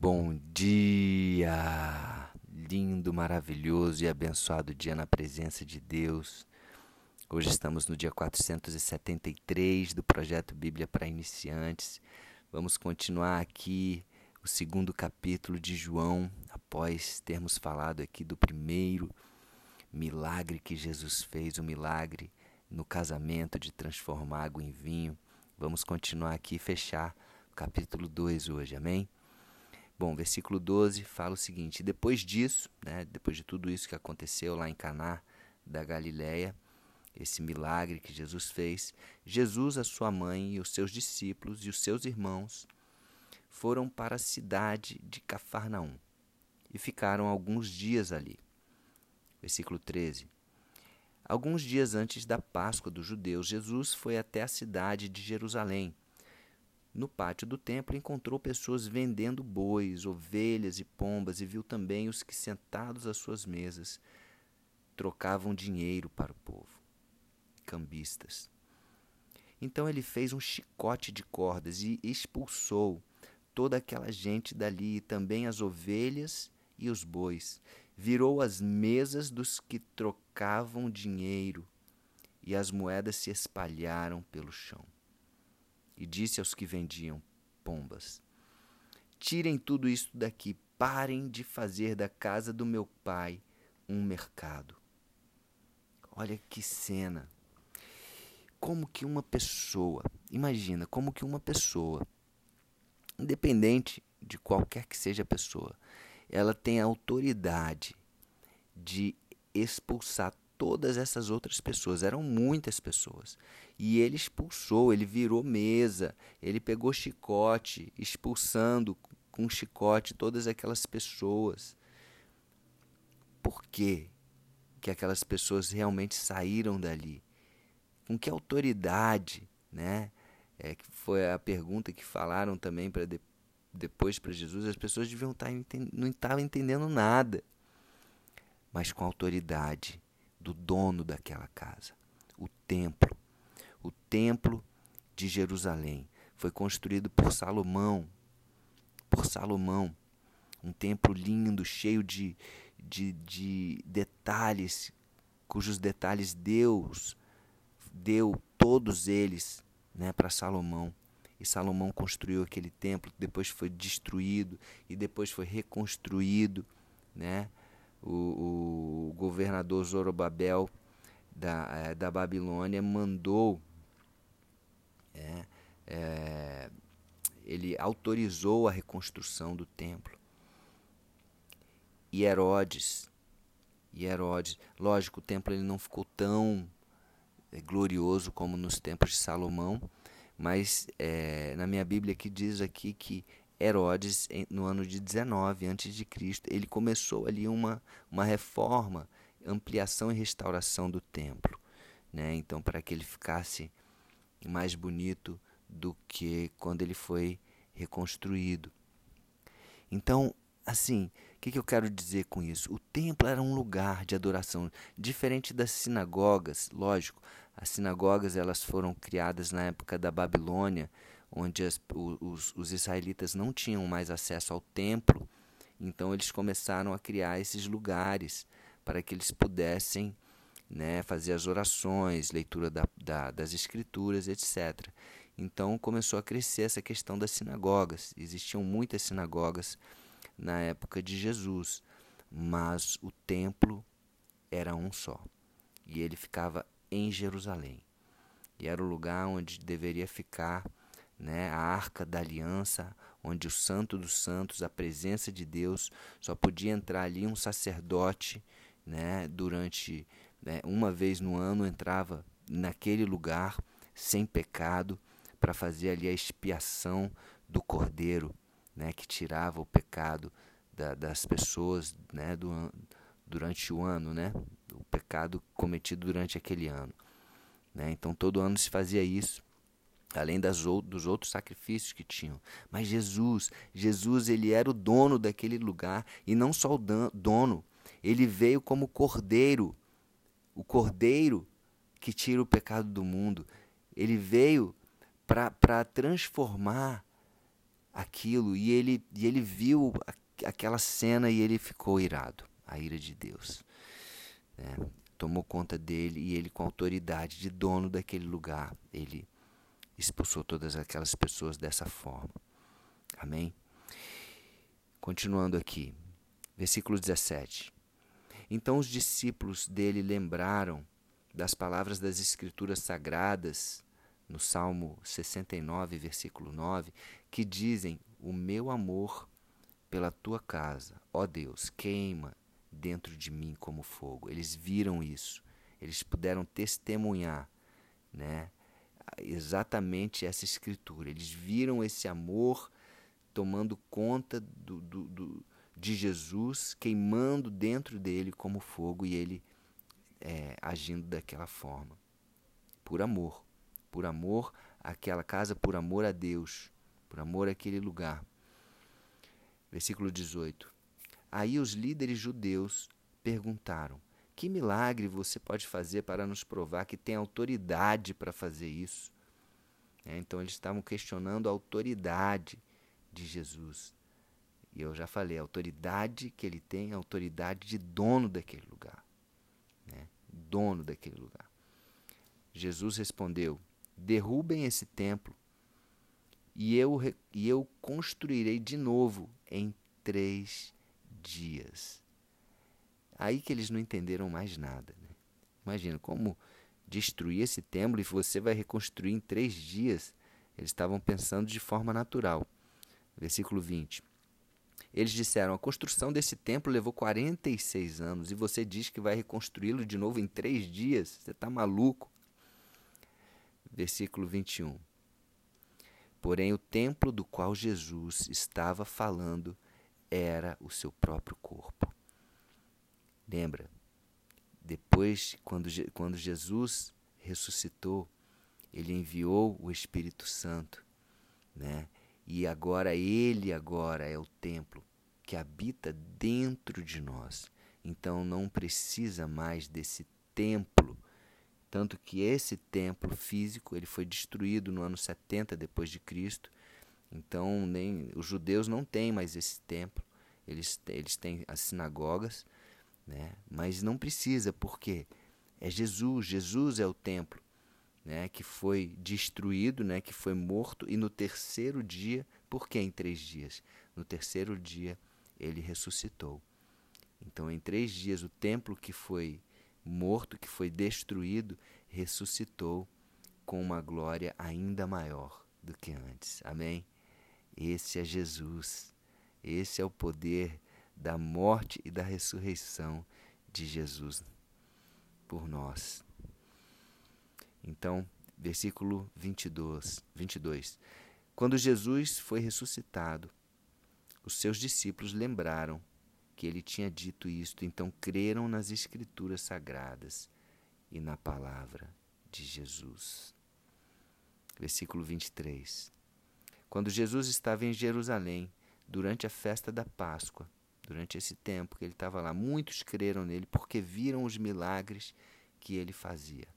Bom dia! Lindo, maravilhoso e abençoado dia na presença de Deus. Hoje estamos no dia 473 do projeto Bíblia para Iniciantes. Vamos continuar aqui o segundo capítulo de João, após termos falado aqui do primeiro milagre que Jesus fez, o milagre no casamento de transformar água em vinho. Vamos continuar aqui e fechar o capítulo 2 hoje, amém? Bom, versículo 12 fala o seguinte: depois disso, né, depois de tudo isso que aconteceu lá em Caná da Galileia, esse milagre que Jesus fez, Jesus, a sua mãe e os seus discípulos e os seus irmãos foram para a cidade de Cafarnaum e ficaram alguns dias ali. Versículo 13. Alguns dias antes da Páscoa dos judeus, Jesus foi até a cidade de Jerusalém no pátio do templo encontrou pessoas vendendo bois, ovelhas e pombas e viu também os que sentados às suas mesas trocavam dinheiro para o povo, cambistas. Então ele fez um chicote de cordas e expulsou toda aquela gente dali, e também as ovelhas e os bois. Virou as mesas dos que trocavam dinheiro, e as moedas se espalharam pelo chão e disse aos que vendiam pombas: Tirem tudo isso daqui, parem de fazer da casa do meu pai um mercado. Olha que cena. Como que uma pessoa, imagina, como que uma pessoa, independente de qualquer que seja a pessoa, ela tem a autoridade de expulsar todas essas outras pessoas. Eram muitas pessoas. E ele expulsou, ele virou mesa, ele pegou chicote, expulsando com chicote todas aquelas pessoas. Por quê que aquelas pessoas realmente saíram dali? Com que autoridade, né? É, que foi a pergunta que falaram também para de, depois para Jesus. As pessoas deviam estar tá não estavam entendendo nada, mas com autoridade do dono daquela casa, o templo. O templo de Jerusalém foi construído por Salomão, por Salomão, um templo lindo, cheio de, de, de detalhes, cujos detalhes Deus deu todos eles né, para Salomão. E Salomão construiu aquele templo, depois foi destruído e depois foi reconstruído, né? O, o governador Zorobabel da, é, da Babilônia mandou, é, é, ele autorizou a reconstrução do templo. E Herodes, e Herodes, lógico, o templo ele não ficou tão é, glorioso como nos tempos de Salomão, mas é, na minha Bíblia que diz aqui que Herodes, no ano de 19 a.C., ele começou ali uma, uma reforma, ampliação e restauração do templo. Né? Então, para que ele ficasse mais bonito do que quando ele foi reconstruído. Então, assim, o que, que eu quero dizer com isso? O templo era um lugar de adoração, diferente das sinagogas, lógico. As sinagogas elas foram criadas na época da Babilônia, onde as, os, os israelitas não tinham mais acesso ao templo, então eles começaram a criar esses lugares para que eles pudessem né, fazer as orações, leitura da, da, das escrituras, etc. Então começou a crescer essa questão das sinagogas. Existiam muitas sinagogas na época de Jesus, mas o templo era um só. E ele ficava em Jerusalém. E era o lugar onde deveria ficar né, a arca da aliança, onde o santo dos santos, a presença de Deus, só podia entrar ali um sacerdote, né, durante né, uma vez no ano entrava naquele lugar sem pecado para fazer ali a expiação do cordeiro, né, que tirava o pecado da, das pessoas, né, do, durante o ano, né, o pecado cometido durante aquele ano. Né? Então todo ano se fazia isso além das, dos outros sacrifícios que tinham. Mas Jesus, Jesus ele era o dono daquele lugar e não só o dono, ele veio como cordeiro, o cordeiro que tira o pecado do mundo. Ele veio para transformar aquilo e ele, e ele viu aquela cena e ele ficou irado, a ira de Deus. Né? Tomou conta dele e ele, com autoridade de dono daquele lugar, ele expulsou todas aquelas pessoas dessa forma. Amém? Continuando aqui, versículo 17. Então os discípulos dele lembraram das palavras das Escrituras Sagradas, no Salmo 69, versículo 9, que dizem: O meu amor pela tua casa, ó Deus, queima dentro de mim como fogo. Eles viram isso, eles puderam testemunhar, né? Exatamente essa escritura. Eles viram esse amor tomando conta do, do, do de Jesus, queimando dentro dele como fogo e ele é, agindo daquela forma. Por amor. Por amor àquela casa, por amor a Deus, por amor àquele lugar. Versículo 18. Aí os líderes judeus perguntaram: Que milagre você pode fazer para nos provar que tem autoridade para fazer isso? É, então eles estavam questionando a autoridade de Jesus. E eu já falei, a autoridade que ele tem, a autoridade de dono daquele lugar. Né? Dono daquele lugar. Jesus respondeu: Derrubem esse templo e eu, e eu construirei de novo em três dias. Aí que eles não entenderam mais nada. Né? Imagina como destruir esse templo e você vai reconstruir em três dias. Eles estavam pensando de forma natural. Versículo 20. Eles disseram: A construção desse templo levou 46 anos e você diz que vai reconstruí-lo de novo em três dias? Você está maluco? Versículo 21. Porém, o templo do qual Jesus estava falando era o seu próprio corpo. Lembra? Depois, quando, quando Jesus ressuscitou, ele enviou o Espírito Santo, né? E agora ele agora é o templo que habita dentro de nós. Então não precisa mais desse templo, tanto que esse templo físico, ele foi destruído no ano 70 depois de Cristo. Então nem os judeus não têm mais esse templo. Eles eles têm as sinagogas, né? Mas não precisa, porque é Jesus, Jesus é o templo né, que foi destruído, né, que foi morto, e no terceiro dia, por que em três dias? No terceiro dia ele ressuscitou. Então, em três dias, o templo que foi morto, que foi destruído, ressuscitou com uma glória ainda maior do que antes. Amém? Esse é Jesus. Esse é o poder da morte e da ressurreição de Jesus por nós. Então, versículo 22, 22. Quando Jesus foi ressuscitado, os seus discípulos lembraram que ele tinha dito isto, então creram nas Escrituras sagradas e na palavra de Jesus. Versículo 23. Quando Jesus estava em Jerusalém, durante a festa da Páscoa, durante esse tempo que ele estava lá, muitos creram nele porque viram os milagres que ele fazia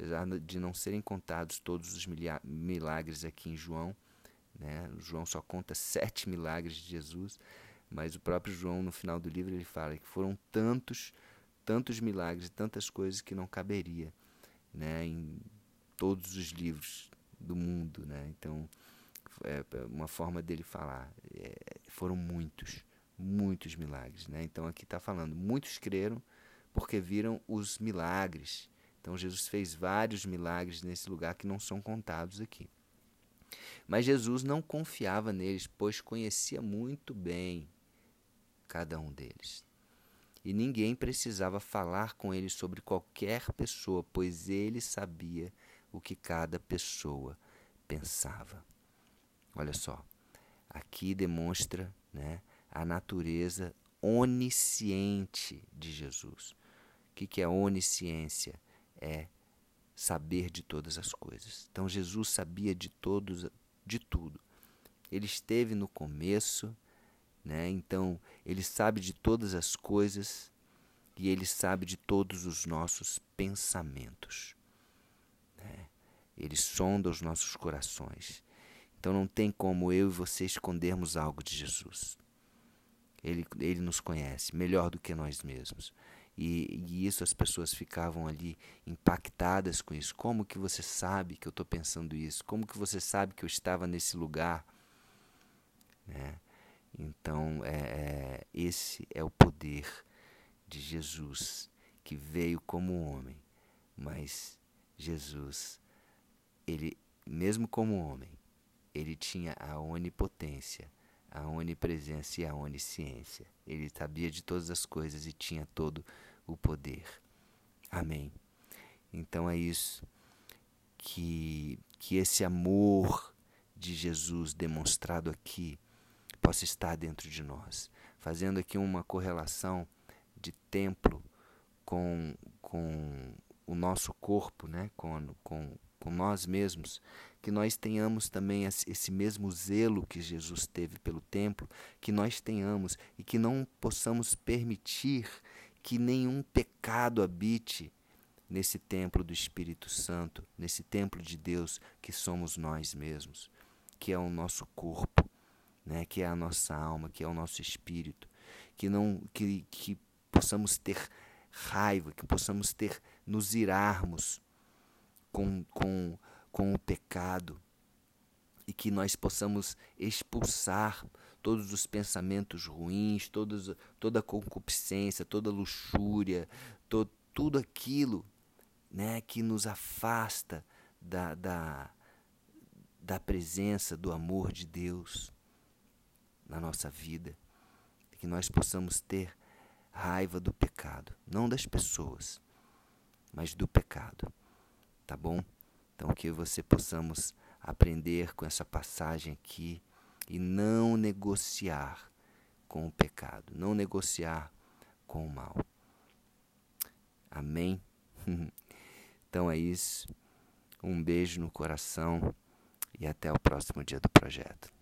apesar de não serem contados todos os milagres aqui em João, né? João só conta sete milagres de Jesus, mas o próprio João no final do livro ele fala que foram tantos, tantos milagres, tantas coisas que não caberia, né? Em todos os livros do mundo, né? Então é uma forma dele falar, é, foram muitos, muitos milagres, né? Então aqui está falando, muitos creram porque viram os milagres então Jesus fez vários milagres nesse lugar que não são contados aqui. Mas Jesus não confiava neles, pois conhecia muito bem cada um deles. E ninguém precisava falar com ele sobre qualquer pessoa, pois ele sabia o que cada pessoa pensava. Olha só, aqui demonstra né, a natureza onisciente de Jesus. O que, é onisciência? é saber de todas as coisas. Então Jesus sabia de todos, de tudo. Ele esteve no começo, né? Então ele sabe de todas as coisas e ele sabe de todos os nossos pensamentos. Né? Ele sonda os nossos corações. Então não tem como eu e você escondermos algo de Jesus. Ele, ele nos conhece melhor do que nós mesmos. E, e, isso as pessoas ficavam ali impactadas com isso. Como que você sabe que eu estou pensando isso? Como que você sabe que eu estava nesse lugar? Né? Então, é, é, esse é o poder de Jesus, que veio como homem, mas Jesus, ele, mesmo como homem, ele tinha a onipotência, a onipresença e a onisciência. Ele sabia de todas as coisas e tinha todo o poder. Amém. Então é isso que que esse amor de Jesus demonstrado aqui possa estar dentro de nós, fazendo aqui uma correlação de templo com, com o nosso corpo, né? com, com, com nós mesmos, que nós tenhamos também esse mesmo zelo que Jesus teve pelo templo, que nós tenhamos e que não possamos permitir que nenhum pecado habite nesse templo do Espírito Santo, nesse templo de Deus que somos nós mesmos, que é o nosso corpo, né, que é a nossa alma, que é o nosso espírito, que não que, que possamos ter raiva, que possamos ter nos irarmos com, com, com o pecado e que nós possamos expulsar todos os pensamentos ruins, todos, toda concupiscência, toda luxúria, to, tudo aquilo né, que nos afasta da, da, da presença, do amor de Deus na nossa vida. Que nós possamos ter raiva do pecado, não das pessoas, mas do pecado. Tá bom? Então que você possamos aprender com essa passagem aqui e não negociar com o pecado, não negociar com o mal. Amém? então é isso. Um beijo no coração e até o próximo dia do projeto.